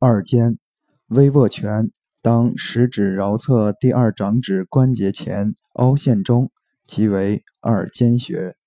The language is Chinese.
二间微握拳当食指桡侧第二掌指关节前凹陷中即为二间穴。